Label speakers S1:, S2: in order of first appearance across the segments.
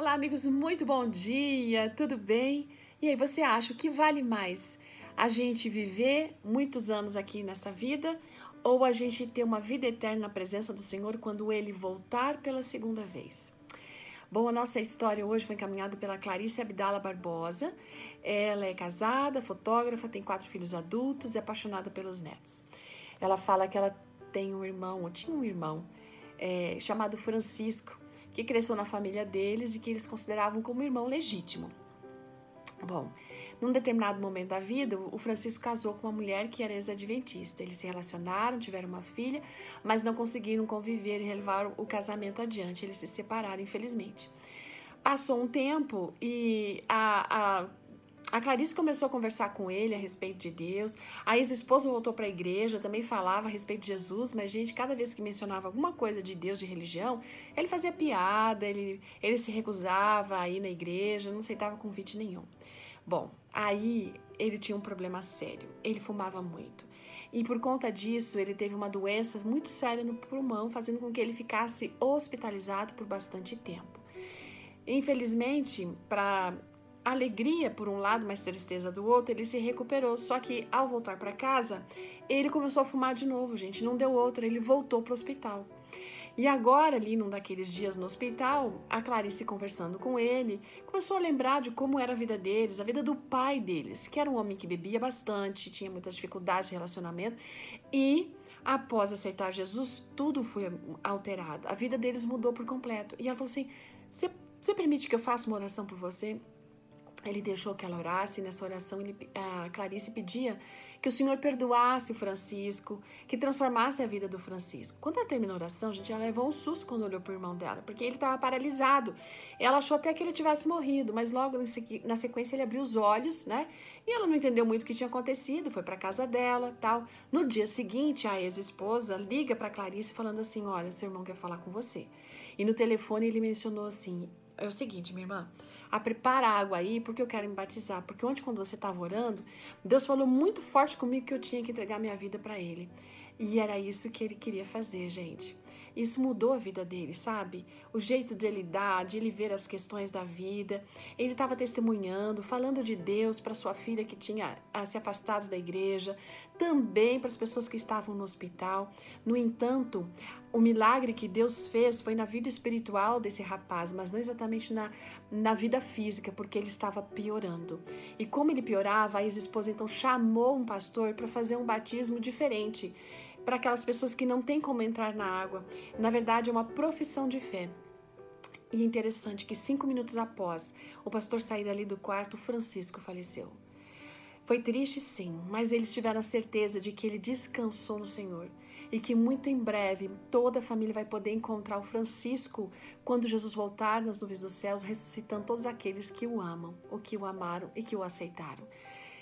S1: Olá, amigos, muito bom dia, tudo bem? E aí, você acha o que vale mais? A gente viver muitos anos aqui nessa vida ou a gente ter uma vida eterna na presença do Senhor quando ele voltar pela segunda vez? Bom, a nossa história hoje foi encaminhada pela Clarice Abdala Barbosa. Ela é casada, fotógrafa, tem quatro filhos adultos e apaixonada pelos netos. Ela fala que ela tem um irmão, ou tinha um irmão, é, chamado Francisco, que cresceu na família deles e que eles consideravam como irmão legítimo. Bom, num determinado momento da vida, o Francisco casou com uma mulher que era ex-adventista. Eles se relacionaram, tiveram uma filha, mas não conseguiram conviver e levar o casamento adiante. Eles se separaram, infelizmente. Passou um tempo e a, a a Clarice começou a conversar com ele a respeito de Deus. A ex-esposa voltou para a igreja, também falava a respeito de Jesus, mas, gente, cada vez que mencionava alguma coisa de Deus, de religião, ele fazia piada, ele, ele se recusava a ir na igreja, não aceitava convite nenhum. Bom, aí ele tinha um problema sério. Ele fumava muito. E por conta disso, ele teve uma doença muito séria no pulmão, fazendo com que ele ficasse hospitalizado por bastante tempo. Infelizmente, para alegria por um lado, mas tristeza do outro, ele se recuperou. Só que ao voltar para casa, ele começou a fumar de novo, gente. Não deu outra, ele voltou para o hospital. E agora, ali num daqueles dias no hospital, a Clarice conversando com ele, começou a lembrar de como era a vida deles, a vida do pai deles, que era um homem que bebia bastante, tinha muitas dificuldades de relacionamento e após aceitar Jesus, tudo foi alterado. A vida deles mudou por completo. E ela falou assim: Você permite que eu faça uma oração por você? Ele deixou que ela orasse, e nessa oração ele, a Clarice pedia que o Senhor perdoasse o Francisco, que transformasse a vida do Francisco. Quando ela terminou a oração, gente, ela levou um susto quando olhou para o irmão dela, porque ele estava paralisado. Ela achou até que ele tivesse morrido, mas logo na sequência ele abriu os olhos, né? E ela não entendeu muito o que tinha acontecido, foi para casa dela, tal. No dia seguinte, a ex-esposa liga para Clarice falando assim: "Olha, seu irmão quer falar com você". E no telefone ele mencionou assim: "É o seguinte, minha irmã, a preparar água aí, porque eu quero me batizar. Porque ontem, quando você estava orando, Deus falou muito forte comigo que eu tinha que entregar minha vida para Ele. E era isso que ele queria fazer, gente. Isso mudou a vida dele, sabe? O jeito de ele dar, de ele ver as questões da vida. Ele estava testemunhando, falando de Deus para sua filha que tinha ah, se afastado da igreja, também para as pessoas que estavam no hospital. No entanto, o milagre que Deus fez foi na vida espiritual desse rapaz, mas não exatamente na, na vida física, porque ele estava piorando. E como ele piorava, a ex-esposa então chamou um pastor para fazer um batismo diferente para aquelas pessoas que não têm como entrar na água. Na verdade, é uma profissão de fé. E é interessante que cinco minutos após o pastor sair ali do quarto, Francisco faleceu. Foi triste, sim, mas eles tiveram a certeza de que ele descansou no Senhor e que muito em breve toda a família vai poder encontrar o Francisco quando Jesus voltar nas nuvens dos céus, ressuscitando todos aqueles que o amam, o que o amaram e que o aceitaram.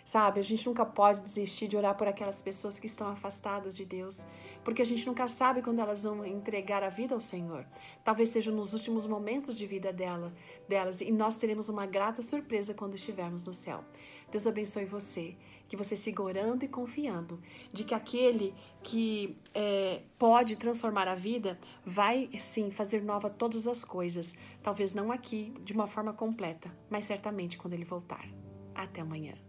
S1: Sabe, a gente nunca pode desistir de orar por aquelas pessoas que estão afastadas de Deus, porque a gente nunca sabe quando elas vão entregar a vida ao Senhor. Talvez seja nos últimos momentos de vida dela, delas, e nós teremos uma grata surpresa quando estivermos no céu. Deus abençoe você, que você siga orando e confiando de que aquele que é, pode transformar a vida vai sim fazer nova todas as coisas. Talvez não aqui de uma forma completa, mas certamente quando ele voltar. Até amanhã.